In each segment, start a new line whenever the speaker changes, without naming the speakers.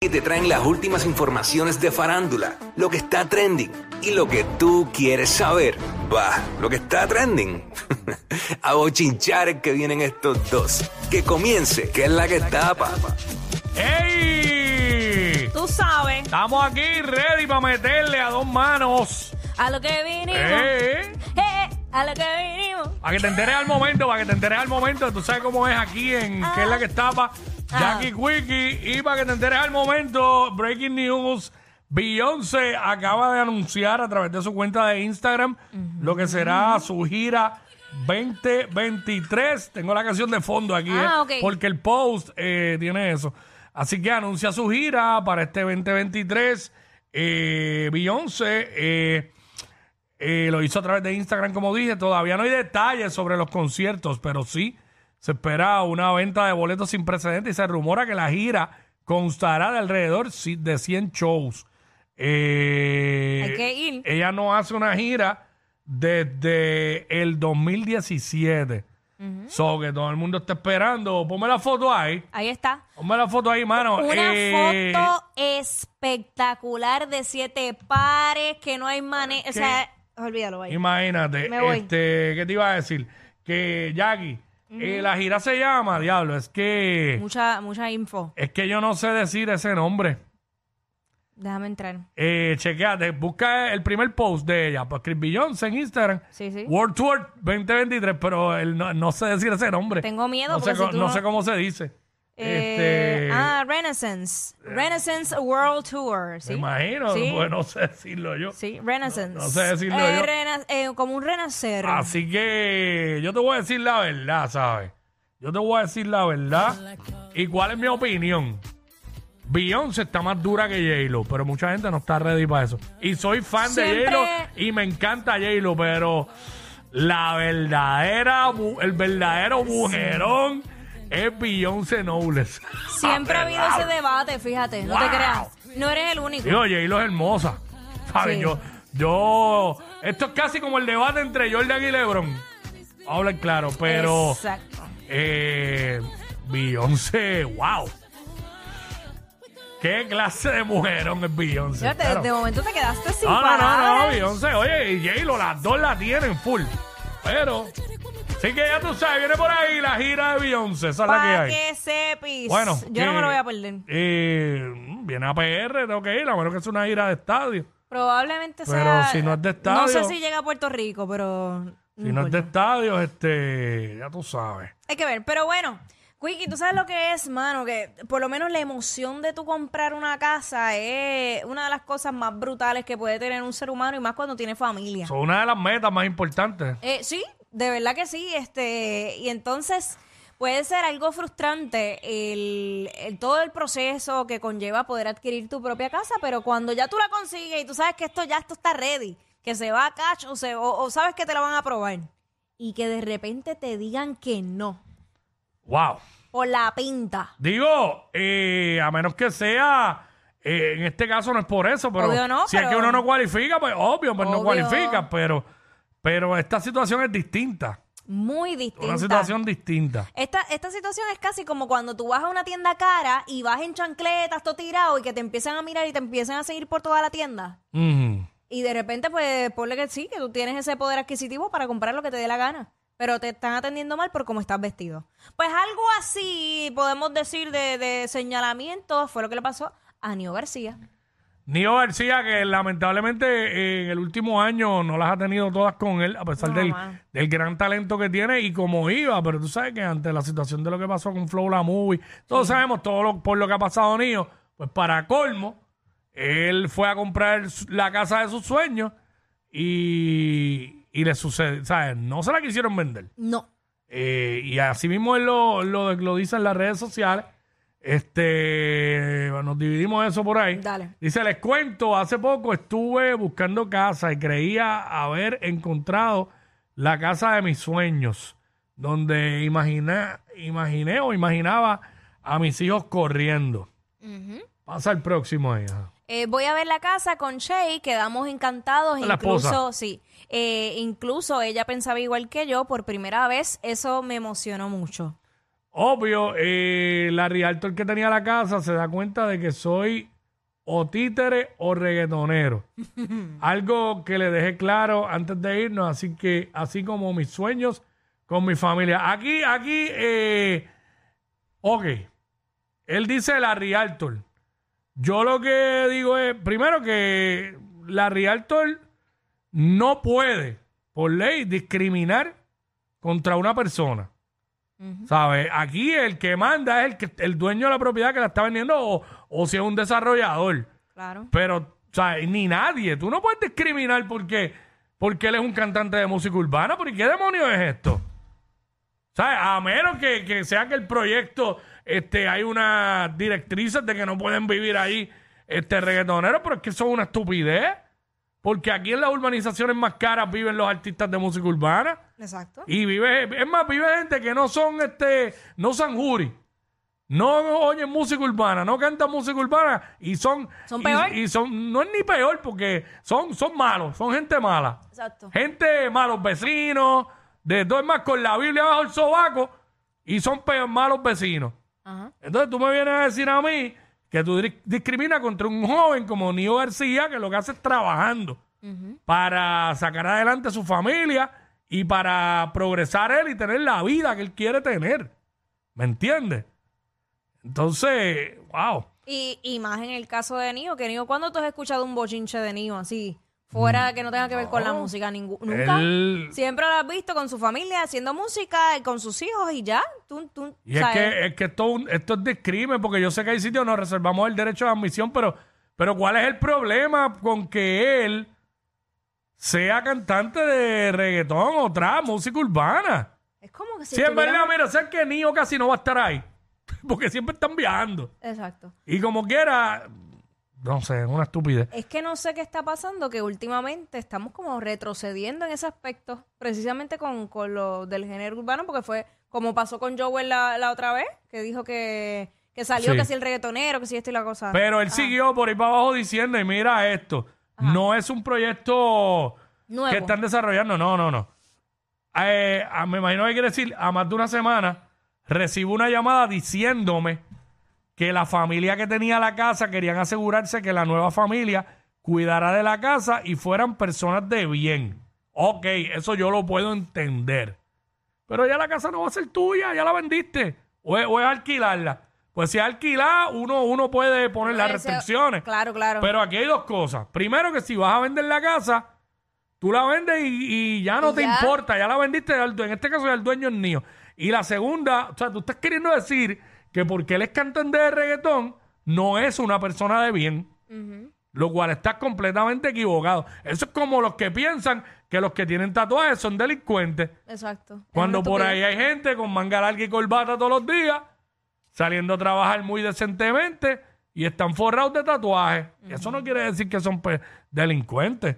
Y te traen las últimas informaciones de farándula, lo que está trending y lo que tú quieres saber. Va, lo que está trending. A bochinchar que vienen estos dos. Que comience, que es la que tapa.
¡Ey!
Tú sabes
Estamos aquí ready para meterle a dos manos.
a lo que vinimos.
¡Eh!
Eh, a lo que vinimos.
Para que te enteres al momento, para que te enteres al momento. Tú sabes cómo es aquí en
Ah.
que es la que estaba
Ah.
Jackie Quickie. Y para que te enteres al momento, Breaking News. Beyoncé acaba de anunciar a través de su cuenta de Instagram lo que será su gira 2023. Tengo la canción de fondo aquí,
Ah,
eh, porque el post eh, tiene eso. Así que anuncia su gira para este 2023. Eh, Beyoncé eh, eh, lo hizo a través de Instagram, como dije. Todavía no hay detalles sobre los conciertos, pero sí se espera una venta de boletos sin precedentes y se rumora que la gira constará de alrededor de 100 shows. Eh,
Hay que ir.
Ella no hace una gira desde el 2017. So que todo el mundo está esperando. Ponme la foto ahí.
Ahí está.
Ponme la foto ahí, mano.
Una
Eh,
foto espectacular de siete pares que no hay manera. O sea, olvídalo, vaya.
Imagínate,
Me voy.
este, ¿qué te iba a decir? Que Jackie, eh, la gira se llama, diablo, es que
Mucha, mucha info.
es que yo no sé decir ese nombre.
Déjame entrar.
Eh, chequeate, busca el primer post de ella, pues Chris Beyoncé en Instagram.
Sí, sí.
World Tour 2023, pero él no, no sé decir ese nombre.
Tengo miedo
no sé,
porque si
co-
tú
no
no-
sé cómo se dice.
Eh,
este,
Ah, Renaissance. Renaissance World Tour. ¿sí?
me imagino,
Sí.
pues no sé decirlo yo.
Sí, Renaissance.
No- no sé decirlo
Eh,
yo.
rena- eh, como un renacer.
Así que yo te voy a decir la verdad, ¿sabes? Yo te voy a decir la verdad. ¿Y cuál es mi opinión? Beyoncé está más dura que J-Lo, pero mucha gente no está ready para eso. Y soy fan de J-Lo y me encanta J-Lo, pero la verdadera, el verdadero mujerón es Beyoncé Knowles.
Siempre ha habido ese debate, fíjate. No te
Wow.
creas. No eres el único.
Digo, J-Lo es hermosa. ¿Sabes?
Sí.
Yo, yo, esto es casi como el debate entre Jordan y LeBron. Hablar claro, pero
Exacto.
eh, Beyoncé, wow. ¿Qué clase de mujerón es Beyoncé?
Fíjate,
Claro.
de momento te quedaste sin
No, no, no, no,
palabras.
Beyoncé. Oye, y J-Lo, las dos la tienen full. Pero, sí que ya tú sabes, viene por ahí la gira de Beyoncé. Esa es la que
Para
hay.
que sepis.
Bueno,
Yo no me lo voy a perder.
eh, viene a PR, tengo que ir, a menos que sea una gira de estadio.
Probablemente
Pero
sea.
si no es de
No sé
estadio-
si llega a Puerto Rico, pero.
Si no es de estadio, este, ya tú sabes.
Hay que ver. Pero bueno, Quickie, tú sabes lo que es, mano, que por lo menos la emoción de tú comprar una casa es una de las cosas más brutales que puede tener un ser humano y más cuando tiene familia.
Son una de las metas más importantes.
Eh, sí, de verdad que sí. Este, y entonces puede ser algo frustrante el, el- todo el proceso que conlleva poder adquirir tu propia casa, pero cuando ya tú la consigues y tú sabes que esto ya esto está ready, que se va a catch o, se, o, o sabes que te la van a probar y que de repente te digan que no
Wow.
por la pinta.
Digo, eh, a menos que sea, eh, en este caso no es por eso, pero
Obvio no,
si es que uno no cualifica, pues obvio, pues no cualifica, pero, pero esta situación es distinta.
Muy distinta.
Una situación distinta.
Esta, esta situación es casi como cuando tú vas a una tienda cara y vas en chancletas, todo tirado, y que te empiezan a mirar y te empiezan a seguir por toda la tienda. Y de repente, pues, ponle que sí, que tú tienes ese poder adquisitivo para comprar lo que te dé la gana. Pero te están atendiendo mal por cómo estás vestido. Pues algo así, podemos decir, de, de señalamiento, fue lo que le pasó a Nio García.
Nio García, que lamentablemente eh, en el último año no las ha tenido todas con él, a pesar
No,
del, del gran talento que tiene y como iba, pero tú sabes que ante la situación de lo que pasó con Flow La Movie, todos sabemos todo lo, por lo que ha pasado Nio, pues para colmo, él fue a comprar su- la casa de sus sueños y, y le sucede, ¿sabes? No se la quisieron vender.
No.
Eh, y así mismo él lo, lo, lo dice en las redes sociales. Este, nos dividimos eso por ahí.
Dale.
Dice, les cuento, hace poco estuve buscando casa y creía haber encontrado la casa de mis sueños, donde imaginé, imaginé o imaginaba a mis hijos corriendo. Pasa el próximo ahí.
Eh, voy a ver la casa con Shay, quedamos encantados.
La
incluso,
esposa.
sí. Eh, incluso ella pensaba igual que yo por primera vez. Eso me emocionó mucho.
Obvio, eh, la realtor que tenía la casa se da cuenta de que soy o títere o reggaetonero. Algo que le dejé claro antes de irnos, así que, así como mis sueños con mi familia. Aquí, aquí, eh, ok. Él dice la realtor. Yo lo que digo es, primero que la realtor no puede, por ley, discriminar contra una persona. ¿Sabes? Aquí el que manda es el, que, el dueño de la propiedad que la está vendiendo o, o si es un desarrollador.
Claro.
Pero, ¿sabes? Ni nadie. Tú no puedes discriminar porque, porque él es un cantante de música urbana. ¿Por qué demonios es esto? ¿Sabes? A menos que, que sea que el proyecto, este, hay unas directrices de que no pueden vivir ahí este reggaetoneros, pero es que eso es una estupidez. Porque aquí en las urbanizaciones más caras viven los artistas de música urbana.
Exacto.
Y vive, es más, vive gente que no son este, no son jury. No oyen música urbana, no cantan música urbana y son.
¿Son
y-
peor?
Y, son, no es ni peor porque son, son malos, son gente mala.
Exacto.
Gente malos vecinos, de dos más con la Biblia bajo el sobaco y son peor malos vecinos.
Ajá.
Entonces tú me vienes a decir a mí que tú di- discriminas contra un joven como Nio García que lo que hace es trabajando para sacar adelante a su familia y para progresar él y tener la vida que él quiere tener. ¿Me entiendes? Entonces, wow.
Y, y más en el caso de Nio, que Nio, ¿cuándo tú has escuchado un bochinche de Nio así? Fuera que no tenga que ver con la música, ningú- nunca.
Él-
Siempre lo has visto con su familia, haciendo música, y con sus hijos y ya. Tú, tú,
Y es
¿sabes?
que, es que esto, un- esto es discrimen, porque yo sé que hay sitios donde nos reservamos el derecho de admisión, pero, pero ¿cuál es el problema con que él sea cantante de reggaetón o trap, música urbana?
Es como que si
Si en
estuviera-
verdad, mira, sé que Nio casi no va a estar ahí, porque siempre están viajando.
Exacto.
Y como quiera, no sé, es una estupidez.
Es que no sé qué está pasando, que últimamente estamos como retrocediendo en ese aspecto, precisamente con, con lo del género urbano, porque fue como pasó con Joel la, la otra vez, que dijo que, que salió
Sí.
que si el reggaetonero, que si esto y la cosa.
Pero él siguió por ahí para abajo diciendo, y mira esto, no es un proyecto
Nuevo.
que están desarrollando, no, no, no. Eh, ah, me imagino que quiere decir, a más de una semana, recibo una llamada diciéndome que la familia que tenía la casa querían asegurarse que la nueva familia cuidara de la casa y fueran personas de bien. Ok, eso yo lo puedo entender. Pero ya la casa no va a ser tuya, ya la vendiste. O es, o es alquilarla. Pues si es alquilar, uno, uno puede poner las restricciones.
Claro, claro.
Pero aquí hay dos cosas. Primero que si vas a vender la casa, tú la vendes y, y ya no
Y
te
ya.
importa, ya la vendiste, en este caso ya el dueño es mío. Y la segunda, o sea, tú estás queriendo decir que porque él es cantante de reggaetón, no es una persona de bien. Lo cual está completamente equivocado. Eso es como los que piensan que los que tienen tatuajes son delincuentes.
Exacto.
Cuando por ahí hay gente con manga larga y corbata todos los días, saliendo a trabajar muy decentemente y están forrados de tatuajes. Eso no quiere decir que son pues, delincuentes.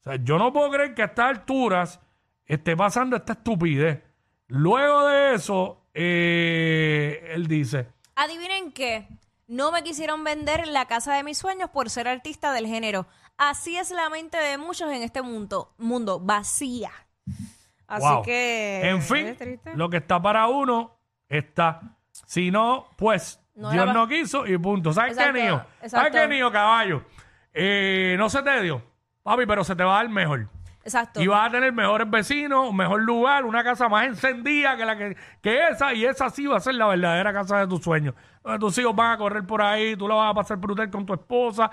O sea, yo no puedo creer que a estas alturas esté pasando esta estupidez. Luego de eso, eh, él dice,
Adivinen qué. No me quisieron vender la casa de mis sueños por ser artista del género. Así es la mente de muchos en este mundo, mundo vacía. Así
wow.
que.
En fin,
¿es triste?
lo que está para uno está. Si no, pues
No
Dios
era-
no quiso y punto. ¿Sabes qué, Nío? ¿Sabes
exacto.
qué, Nío, caballo? Eh, no se te dio, papi, pero se te va a dar mejor.
Exacto.
Y vas a tener mejores vecinos, un mejor lugar, una casa más encendida que la que, que esa, y esa sí va a ser la verdadera casa de tus sueños. Donde tus hijos van a correr por ahí, tú la vas a pasar brutal con tu esposa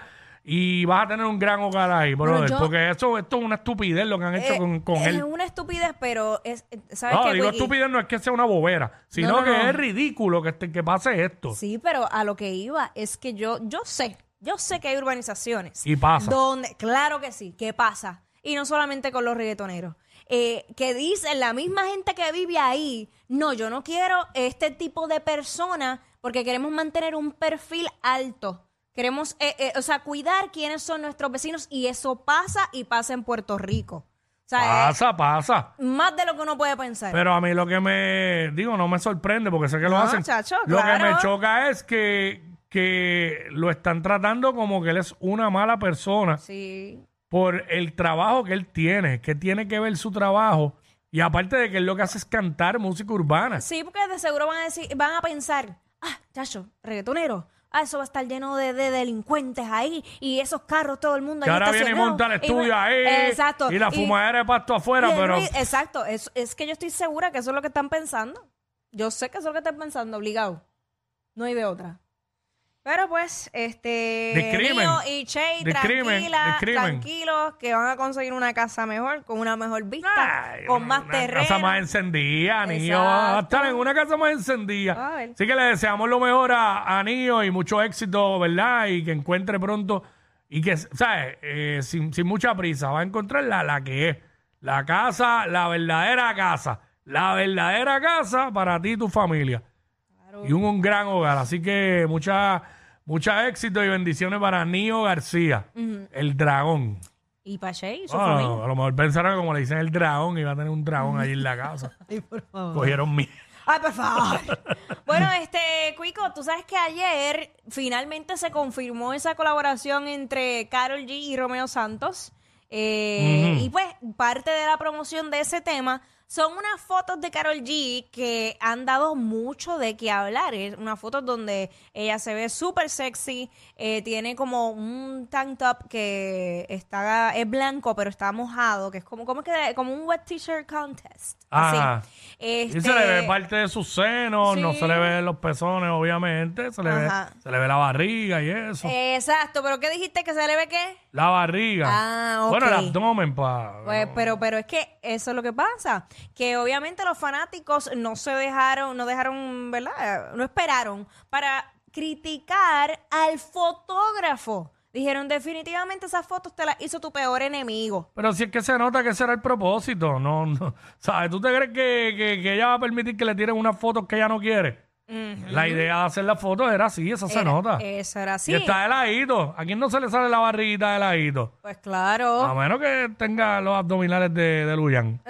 y vas a tener un gran hogar ahí, brother.
yo-
porque eso, esto es una estupidez lo que han hecho
Eh,
con, con
es
él.
una estupidez, pero es, ¿sabes
No, digo
Quickie?
estupidez no es que sea una bobera, sino
No, no,
que
no.
es ridículo que, este- que pase esto.
Sí, pero a lo que iba es que yo, yo sé, yo sé que hay urbanizaciones.
Y pasa.
Donde, claro que sí, que pasa. Y no solamente con los reggaetoneros. eh, que dicen la misma gente que vive ahí, no, yo no quiero este tipo de persona porque queremos mantener un perfil alto. Queremos, eh, eh, o sea, cuidar quiénes son nuestros vecinos y eso pasa y pasa en Puerto Rico. O sea, es
Pasa, pasa.
más de lo que uno puede pensar.
Pero a mí lo que me, digo, no me sorprende porque sé que lo
No,
hacen.
chacho,
lo que me choca es que, que lo están tratando como que él es una mala persona
sí.
Por el trabajo que él tiene, que tiene que ver su trabajo. Y aparte de que él lo que hace es cantar música urbana.
Sí, porque de seguro van a decir, van a pensar, ah, chacho, reggaetonero. Ah, eso va a estar lleno de, de delincuentes ahí y esos carros, todo el mundo
Que
ahí
ahora viene y monta el estudio ahí.
Exacto.
Y la fumadera de pasto afuera, pero.
ruido- Exacto. Es, es que yo estoy segura que eso es lo que están pensando. Yo sé que eso es lo que están pensando, obligado. No hay de otra. Pero pues, este.
Discrimen.
Nio y Che, tranquila, tranquilos, que van a conseguir una casa mejor, con una mejor vista,
Ay,
con más
una
terreno.
casa más encendida, Niño. Va a estar en una casa más encendida. Así que le deseamos lo mejor a, a Niño y mucho éxito, ¿verdad? Y que encuentre pronto y que, ¿sabes? Eh, sin, sin mucha prisa, va a encontrar la, la que es. La casa, la verdadera casa. La verdadera casa para ti y tu familia. Y un, un gran hogar. Así que mucha, mucha éxito y bendiciones para Nío García, el dragón.
Y Pache y su
Ah,
familia.
a lo mejor pensaron que como le dicen el dragón, iba a tener un dragón allí en la casa. Cogieron mi.
Ay, por favor. bueno, este, Cuico, tú sabes que ayer finalmente se confirmó esa colaboración entre Carol G y Romeo Santos. Eh. Y pues, parte de la promoción de ese tema son unas fotos de Carol G que han dado mucho de qué hablar. Es unas fotos donde ella se ve súper sexy, eh, tiene como un tank top que está, es blanco, pero está mojado, que es como, como, que, como un wet t-shirt contest. Así.
Ajá. Y se le ve parte de sus senos, no se le ve los pezones, obviamente. Se le, ve, se le ve la barriga y eso.
Exacto, pero ¿qué dijiste que se le ve qué?
la barriga.
Ah, ok.
Bueno, el abdomen, pa.
Pues, pero, pero es que eso es lo que pasa, que obviamente los fanáticos no se dejaron, no dejaron, ¿verdad? No esperaron para criticar al fotógrafo. Dijeron, definitivamente esas fotos te las hizo tu peor enemigo.
Pero si es que se nota que ese era el propósito, no, no. ¿Sabes? ¿Tú te crees que, que- que ella va a permitir que le tiren unas fotos que ella no quiere? La idea de hacer las fotos era así, eso se nota.
Eso era así.
Y está de ladito. ¿A quién no se le sale la barriguita de ladito?
Pues claro.
A menos que tenga los abdominales de, de Luyan.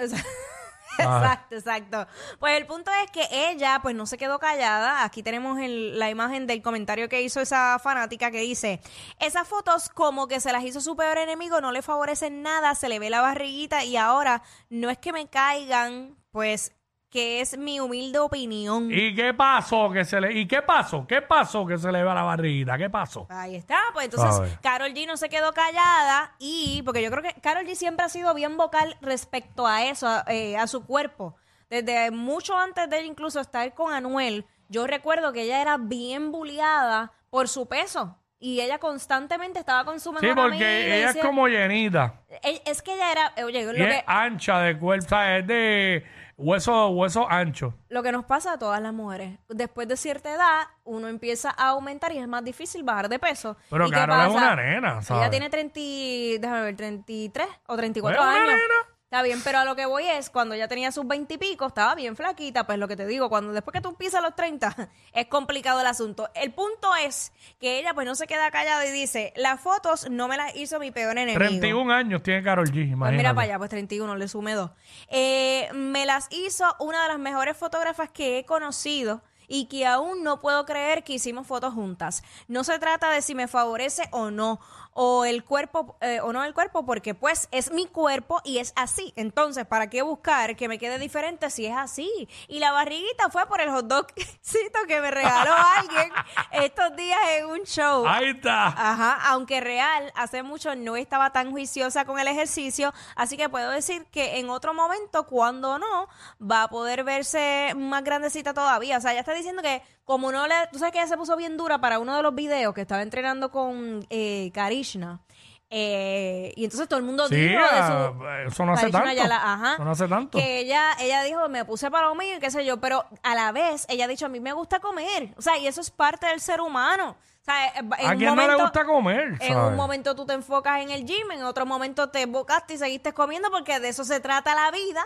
Exacto, exacto. Pues el punto es que ella, pues no se quedó callada. Aquí tenemos el- la imagen del comentario que hizo esa fanática que dice: Esas fotos, como que se las hizo su peor enemigo, no le favorecen nada, se le ve la barriguita y ahora no es que me caigan, pues que es mi humilde opinión.
¿Y qué pasó que se le ¿Y qué pasó? ¿Qué pasó que se le ve a la barriguita? ¿Qué pasó?
Ahí está, pues entonces. Carol G no se quedó callada y porque yo creo que Carol G siempre ha sido bien vocal respecto a eso, a, eh, a su cuerpo. Desde mucho antes de ella incluso estar con Anuel, yo recuerdo que ella era bien bulliada por su peso y ella constantemente estaba con su mejor
Sí, porque
amiga y
ella es como llenita.
Eh, Es que ella era, oye, lo
Y es
que,
ancha de cuerpo, o sea, es de hueso, hueso ancho.
lo que nos pasa a todas las mujeres. Después de cierta edad, uno empieza a aumentar y es más difícil bajar de peso.
Pero
¿Y qué
Carol es una nena, ¿sabes?
Ella tiene 30, y- déjame ver, 33 o 34
Es una
años.
nena.
Está bien, pero a lo que voy es, cuando ella tenía sus 20 y pico, estaba bien flaquita, pues lo que te digo, cuando después que tú pisas los 30, es complicado el asunto. El punto es que ella pues no se queda callada y dice, las fotos no me las hizo mi peor enemigo.
31 años tiene Carol G,
Pues
imagínate.
mira para allá, pues 31, le sumé dos. Eh, me las hizo una de las mejores fotógrafas que he conocido y que aún no puedo creer que hicimos fotos juntas. No se trata de si me favorece o no, o el cuerpo, eh, o no el cuerpo, porque pues es mi cuerpo y es así. Entonces, ¿para qué buscar que me quede diferente si es así? Y la barriguita fue por el hot dogcito que me regaló alguien estos días en un show.
Ahí está.
Ajá, aunque real, hace mucho no estaba tan juiciosa con el ejercicio, así que puedo decir que en otro momento, cuando no, va a poder verse más grandecita todavía. O sea, ya está diciendo que como no le... Tú sabes que ella se puso bien dura para uno de los videos que estaba entrenando con eh, Karishna. eh, y entonces todo el mundo
Sí,
dijo de
ah,
su...
eso no hace tanto.
Ajá,
Eso no hace tanto.
Que ella, ella dijo, me puse para lo mío y qué sé yo, pero a la vez ella ha dicho, a mí me gusta comer. O sea, y eso es parte del ser humano. O sea, eh, en
¿A quién no le gusta comer?
En
sabes?
un momento tú te enfocas en el gym, en otro momento te enfocaste y seguiste comiendo porque de eso se trata la vida.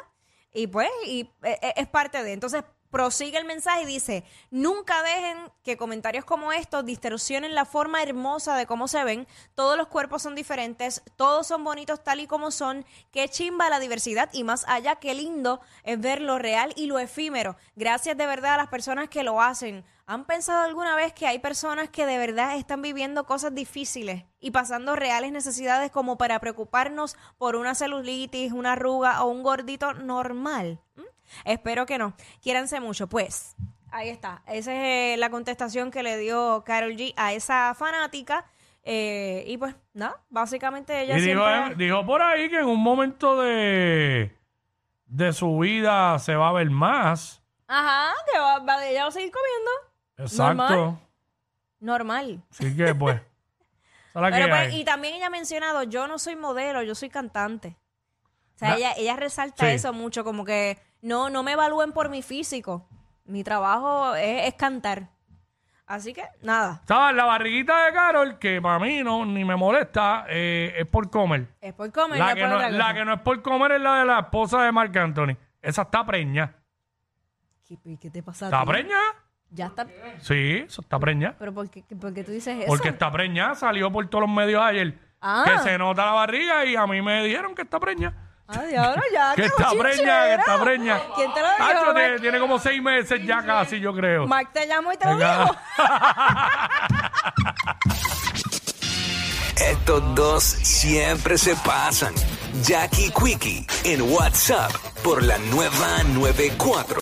Y pues, y eh, es parte de. Entonces, prosigue el mensaje y dice, nunca dejen que comentarios como estos distorsionen la forma hermosa de cómo se ven. Todos los cuerpos son diferentes, todos son bonitos tal y como son. Qué chimba la diversidad y más allá, qué lindo es ver lo real y lo efímero. Gracias de verdad a las personas que lo hacen. ¿Han pensado alguna vez que hay personas que de verdad están viviendo cosas difíciles y pasando reales necesidades como para preocuparnos por una celulitis, una arruga o un gordito normal? ¿Mm? Espero que no. Quiéranse mucho. Pues ahí está. Esa es eh, la contestación que le dio Carol G a esa fanática. Eh, y pues nada, básicamente ella
Y dijo,
siempre...
eh, dijo por ahí que en un momento de, de su vida se va a ver más.
Ajá, que va, va- ella va a seguir comiendo.
Exacto.
Normal. Normal.
Así que pues.
Pero pues, y también ella ha mencionado, yo no soy modelo, yo soy cantante. O sea, ella, ella resalta
Sí.
eso mucho, como que no, no me evalúen por mi físico. Mi trabajo es, es cantar. Así que, nada,
¿Sabes? La barriguita de Carol, que para mí no ni me molesta, eh, es por comer.
es por comer,
La
no es
que
por
no,
otra
la
cosa.
que no es por comer es la de la esposa de Marc Anthony. Esa está preña.
¿Qué, qué te pasa a
¿Está
ti?
preña?
Ya está.
Sí, eso está preña.
Pero ¿por qué, por qué tú dices eso?
Porque está preña, salió por todos los medios ayer.
Ah.
Que se nota la barriga y a mí me dijeron que está preña.
Ah, diablo, ya.
Que está preña, que está preña.
¿Quién te lo
Tacho,
dijo?
tiene, como seis meses ya casi, yo creo.
Mark te llamó y te lo
Venga.
dijo.
Estos dos siempre se pasan. Jackie Quickie en WhatsApp por la nueva 94.